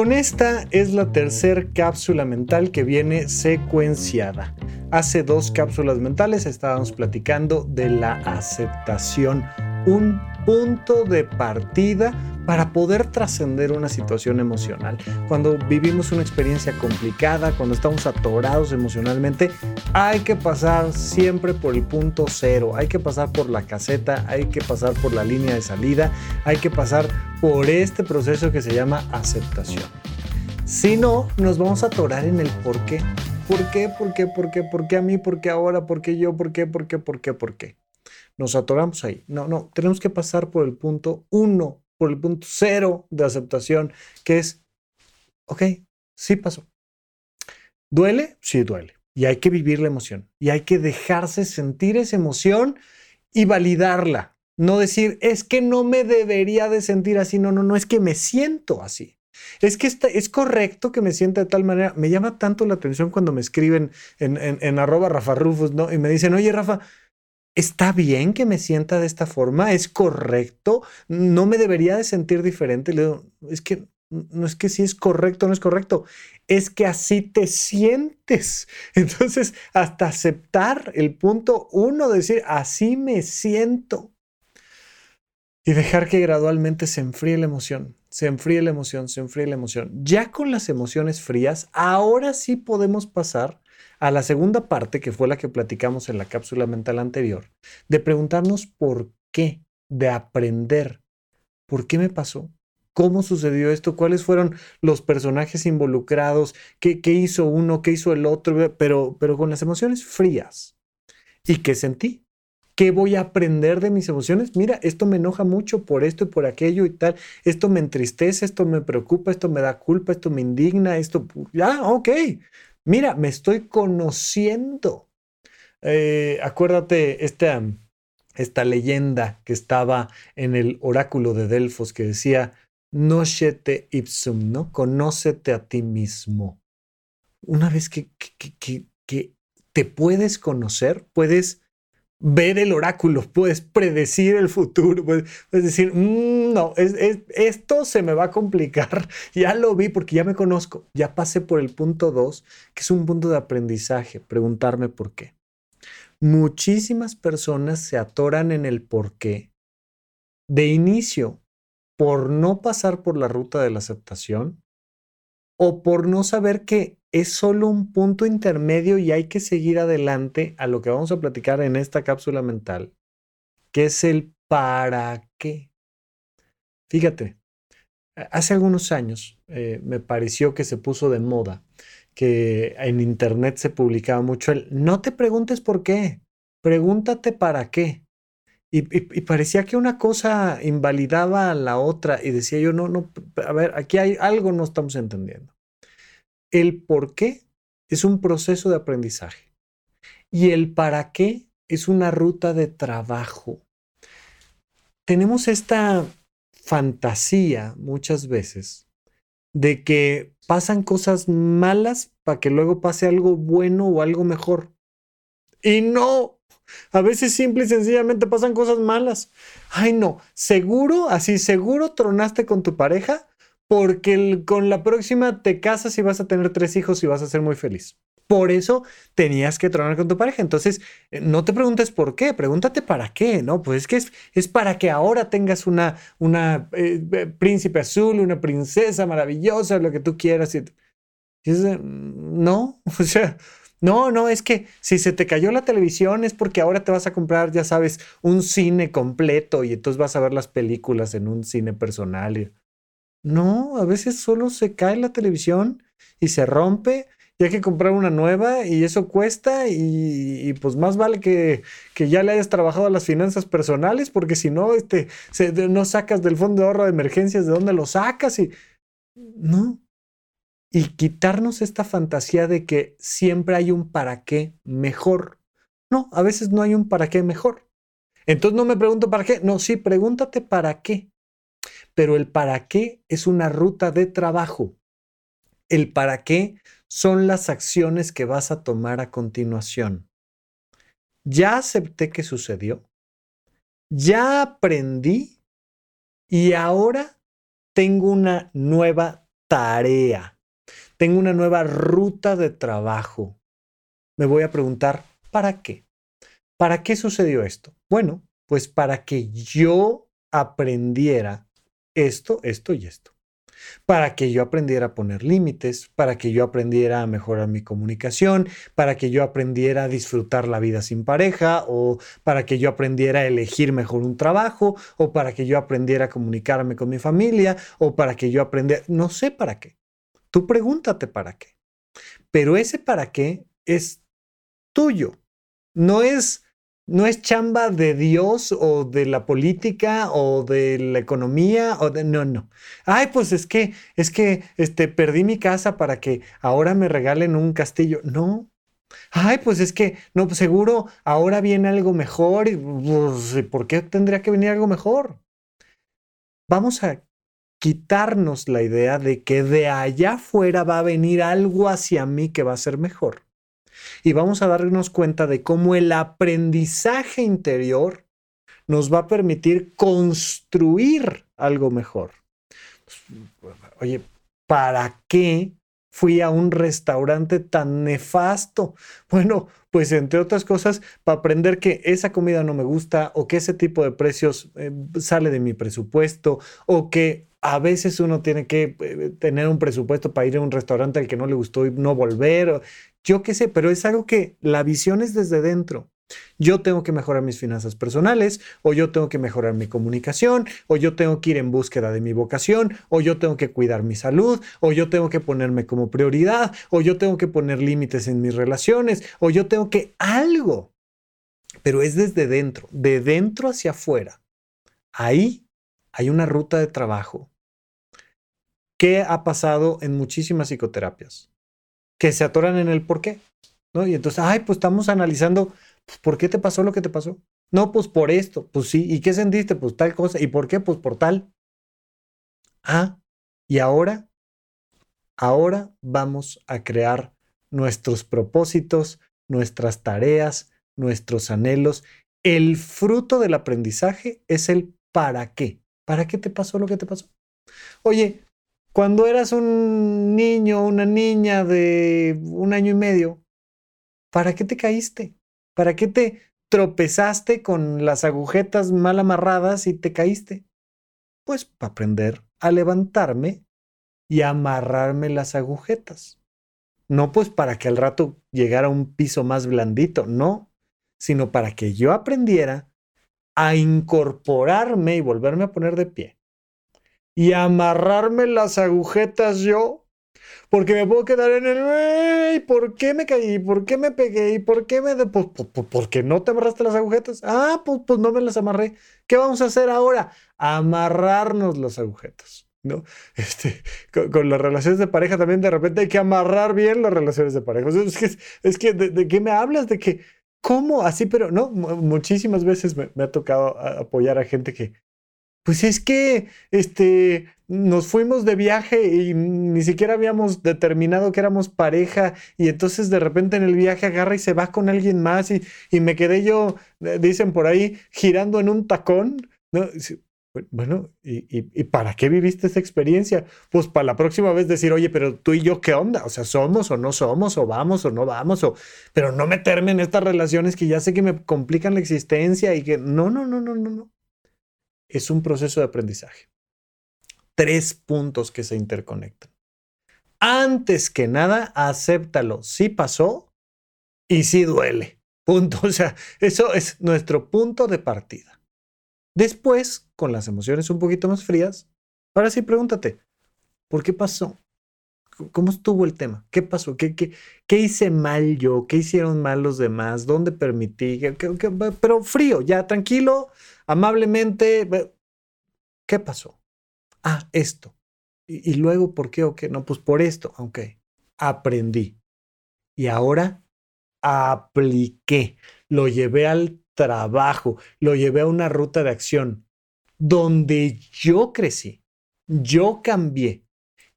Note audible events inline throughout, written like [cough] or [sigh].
Con esta es la tercer cápsula mental que viene secuenciada. Hace dos cápsulas mentales estábamos platicando de la aceptación, un punto de partida para poder trascender una situación emocional. Cuando vivimos una experiencia complicada, cuando estamos atorados emocionalmente, hay que pasar siempre por el punto cero, hay que pasar por la caseta, hay que pasar por la línea de salida, hay que pasar por este proceso que se llama aceptación. Si no, nos vamos a atorar en el por qué. ¿Por qué? ¿Por qué? ¿Por qué? ¿Por qué a mí? ¿Por qué ahora? ¿Por qué yo? ¿Por qué? ¿Por qué? ¿Por qué? ¿Por qué? Nos atoramos ahí. No, no, tenemos que pasar por el punto uno, por el punto cero de aceptación, que es, ok, sí pasó. ¿Duele? Sí duele. Y hay que vivir la emoción. Y hay que dejarse sentir esa emoción y validarla. No decir, es que no me debería de sentir así. No, no, no, es que me siento así. Es que es correcto que me sienta de tal manera. Me llama tanto la atención cuando me escriben en, en, en arroba Rafa Rufus, ¿no? Y me dicen, oye, Rafa, ¿está bien que me sienta de esta forma? ¿Es correcto? ¿No me debería de sentir diferente? Le digo, es que no es que si es correcto o no es correcto, es que así te sientes. [laughs] Entonces, hasta aceptar el punto uno, decir, así me siento. Y dejar que gradualmente se enfríe la emoción se enfríe la emoción, se enfríe la emoción. Ya con las emociones frías, ahora sí podemos pasar a la segunda parte, que fue la que platicamos en la cápsula mental anterior, de preguntarnos por qué, de aprender. ¿Por qué me pasó? ¿Cómo sucedió esto? ¿Cuáles fueron los personajes involucrados? ¿Qué, qué hizo uno? ¿Qué hizo el otro? Pero, pero con las emociones frías. ¿Y qué sentí? ¿Qué voy a aprender de mis emociones? Mira, esto me enoja mucho por esto y por aquello y tal. Esto me entristece, esto me preocupa, esto me da culpa, esto me indigna, esto... Ya, ok. Mira, me estoy conociendo. Eh, acuérdate esta, esta leyenda que estaba en el oráculo de Delfos que decía, Noshete ipsum, ¿no? Conócete a ti mismo. Una vez que, que, que, que te puedes conocer, puedes ver el oráculo, puedes predecir el futuro, puedes, decir, mm, no, es, esto se me va a complicar, [laughs] ya lo vi porque ya me conozco, ya pasé por el punto 2, que es un punto de aprendizaje, preguntarme por qué. Muchísimas personas se atoran en el por qué de inicio por no pasar por la ruta de la aceptación o por no saber que es solo un punto intermedio y hay que seguir adelante a lo que vamos a platicar en esta cápsula mental, que es el para qué. Fíjate, hace algunos años eh, me pareció que se puso de moda, que en internet se publicaba mucho el no te preguntes por qué, pregúntate para qué. Y, y, parecía que una cosa invalidaba a la otra y decía yo, no, no, a ver, aquí hay algo no estamos entendiendo. El por qué es un proceso de aprendizaje y el para qué es una ruta de trabajo. Tenemos esta fantasía muchas veces de que pasan cosas malas para que luego pase algo bueno o algo mejor. Y no, a veces simple y sencillamente pasan cosas malas. Ay, no, seguro, así seguro tronaste con tu pareja porque con la próxima te casas y vas a tener tres hijos y vas a ser muy feliz. Por eso tenías que tronar con tu pareja. Entonces, eh, no te preguntes por qué, pregúntate para qué, ¿no? Pues es que es, para que ahora tengas una, una eh, eh, príncipe azul, una princesa maravillosa, lo que tú quieras. Y, no, [laughs] o sea, no, no, es que si se te cayó la televisión es porque ahora te vas a comprar, ya sabes, un cine completo y entonces vas a ver las películas en un cine personal. No, a veces solo se cae la televisión y se rompe y hay que comprar una nueva y eso cuesta y, pues más vale que, ya le hayas trabajado a las finanzas personales porque si no, este, no sacas del fondo de ahorro de emergencias de dónde lo sacas y no. Y quitarnos esta fantasía de que siempre hay un para qué mejor. No, a veces no hay un para qué mejor. Entonces no me pregunto para qué. No, sí, pregúntate para qué. Pero el para qué es una ruta de trabajo. El para qué son las acciones que vas a tomar a continuación. Ya acepté que sucedió. Ya aprendí. Y ahora tengo una nueva tarea. Tengo una nueva ruta de trabajo. Me voy a preguntar, ¿para qué? ¿Para qué sucedió esto? Bueno, pues para que yo aprendiera esto, esto y esto. Para que yo aprendiera a poner límites, para que yo aprendiera a mejorar mi comunicación, para que yo aprendiera a disfrutar la vida sin pareja, o para que yo aprendiera a elegir mejor un trabajo, o para que yo aprendiera a comunicarme con mi familia, o para que yo aprendiera, no sé para qué. Tú pregúntate para qué. Pero ese para qué es tuyo. No es no es chamba de Dios o de la política o de la economía o de no, no. Ay, pues es que es que este perdí mi casa para que ahora me regalen un castillo. No. Ay, pues es que no, pues seguro ahora viene algo mejor y pues, ¿por qué tendría que venir algo mejor? Vamos a quitarnos la idea de que de allá afuera va a venir algo hacia mí que va a ser mejor y vamos a darnos cuenta de cómo el aprendizaje interior nos va a permitir construir algo mejor. Oye, ¿para qué fui a un restaurante tan nefasto? Bueno, pues entre otras cosas, para aprender que esa comida no me gusta o que ese tipo de precios eh, sale de mi presupuesto o que a veces uno tiene que eh, tener un presupuesto para ir a un restaurante al que no le gustó y no volver yo qué sé, pero es algo que la visión es desde dentro. Yo tengo que mejorar mis finanzas personales, o yo tengo que mejorar mi comunicación, o yo tengo que ir en búsqueda de mi vocación, o yo tengo que cuidar mi salud, o yo tengo que ponerme como prioridad, o yo tengo que poner límites en mis relaciones, o yo tengo que algo. Pero es desde dentro, de dentro hacia afuera. Ahí hay una ruta de trabajo. ¿Qué ha pasado en muchísimas psicoterapias? que se atoran en el por qué. ¿no? Y entonces, ay, pues estamos analizando, pues, ¿por qué te pasó lo que te pasó? No, pues por esto, pues sí. ¿Y qué sentiste? Pues tal cosa. ¿Y por qué? Pues por tal. Ah, y ahora, ahora vamos a crear nuestros propósitos, nuestras tareas, nuestros anhelos. El fruto del aprendizaje es el para qué. ¿Para qué te pasó lo que te pasó? Oye, cuando eras un niño, una niña de un año y medio, ¿para qué te caíste? ¿Para qué te tropezaste con las agujetas mal amarradas y te caíste? Pues para aprender a levantarme y amarrarme las agujetas. No pues para que al rato llegara a un piso más blandito, no, sino para que yo aprendiera a incorporarme y volverme a poner de pie y amarrarme las agujetas yo, porque me puedo quedar en el, ¿y por qué me caí? ¿Por qué me pegué? ¿Y por qué me... Pues, pues, pues, porque no te amarraste las agujetas. Ah, pues, pues no me las amarré. ¿Qué vamos a hacer ahora? Amarrarnos las agujetas. ¿no? [laughs] Este, con, las relaciones de pareja también de repente hay que amarrar bien las relaciones de pareja. Es que, es que ¿de, qué me hablas? De que, ¿cómo? Así, pero no, muchísimas veces me, me ha tocado apoyar a gente que, pues es que este, nos fuimos de viaje y ni siquiera habíamos determinado que éramos pareja y entonces de repente en el viaje agarra y se va con alguien más y, y me quedé yo, eh, dicen por ahí, girando en un tacón. ¿no? Bueno, ¿y, y, para qué viviste esa experiencia? Pues para la próxima vez decir, oye, pero tú y yo, ¿qué onda? O sea, ¿somos o no somos? ¿O vamos o no vamos? O, pero no meterme en estas relaciones que ya sé que me complican la existencia y que no, no, no, no, no, no es un proceso de aprendizaje. Tres puntos que se interconectan. Antes que nada, acéptalo. Sí pasó y sí duele. Punto. [laughs] O sea, eso es nuestro punto de partida. Después, con las emociones un poquito más frías, ahora sí pregúntate, ¿por qué pasó? ¿Cómo estuvo el tema? ¿Qué pasó? ¿Qué, qué, qué hice mal yo? ¿Qué hicieron mal los demás? ¿Dónde permití? pero frío, ya tranquilo, amablemente. ¿Qué pasó? Ah, esto. Y, luego, ¿por qué o qué? No, pues por esto. Ok, aprendí. Y ahora apliqué, lo llevé al trabajo, lo llevé a una ruta de acción donde yo crecí, yo cambié,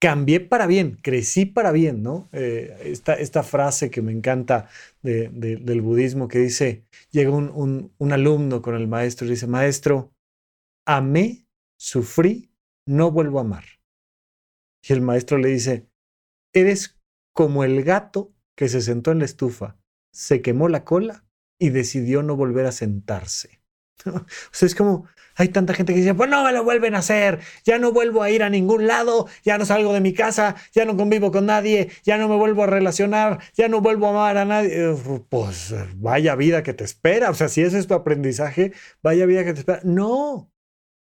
cambié para bien, crecí para bien, ¿no? Eh, esta, frase que me encanta del budismo que dice, llega un, un alumno con el maestro y dice, maestro, amé, sufrí, no vuelvo a amar. Y el maestro le dice, eres como el gato que se sentó en la estufa, se quemó la cola y decidió no volver a sentarse. [laughs] o sea, es como, hay tanta gente que dice, pues no me lo vuelven a hacer, ya no vuelvo a ir a ningún lado, ya no salgo de mi casa, ya no convivo con nadie, ya no me vuelvo a relacionar, ya no vuelvo a amar a nadie. Pues vaya vida que te espera, o sea, si ese es tu aprendizaje, vaya vida que te espera. No,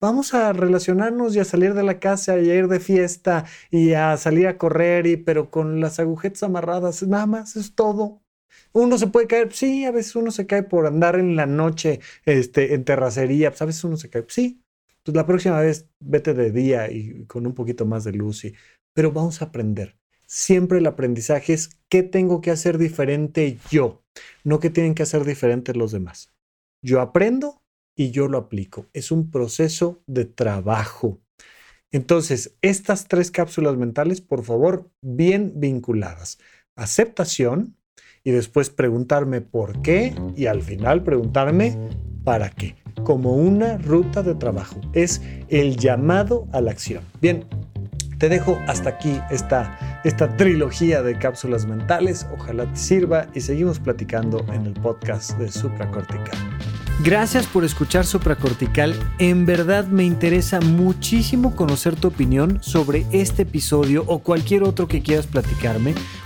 vamos a relacionarnos y a salir de la casa y a ir de fiesta y a salir a correr, y, pero con las agujetas amarradas, nada más, es todo. Uno se puede caer, sí, a veces uno se cae por andar en la noche este, en terracería, pues a veces uno se cae, sí. Pues la próxima vez vete de día y con un poquito más de luz, y, pero vamos a aprender. Siempre el aprendizaje es qué tengo que hacer diferente yo, no qué tienen que hacer diferente los demás. Yo aprendo y yo lo aplico. Es un proceso de trabajo. Entonces, estas tres cápsulas mentales, por favor, bien vinculadas. Aceptación, y después preguntarme por qué y al final preguntarme para qué, como una ruta de trabajo. Es el llamado a la acción. Bien, te dejo hasta aquí esta, esta trilogía de cápsulas mentales. Ojalá te sirva y seguimos platicando en el podcast de Supracortical. Gracias por escuchar Supracortical. En verdad me interesa muchísimo conocer tu opinión sobre este episodio o cualquier otro que quieras platicarme.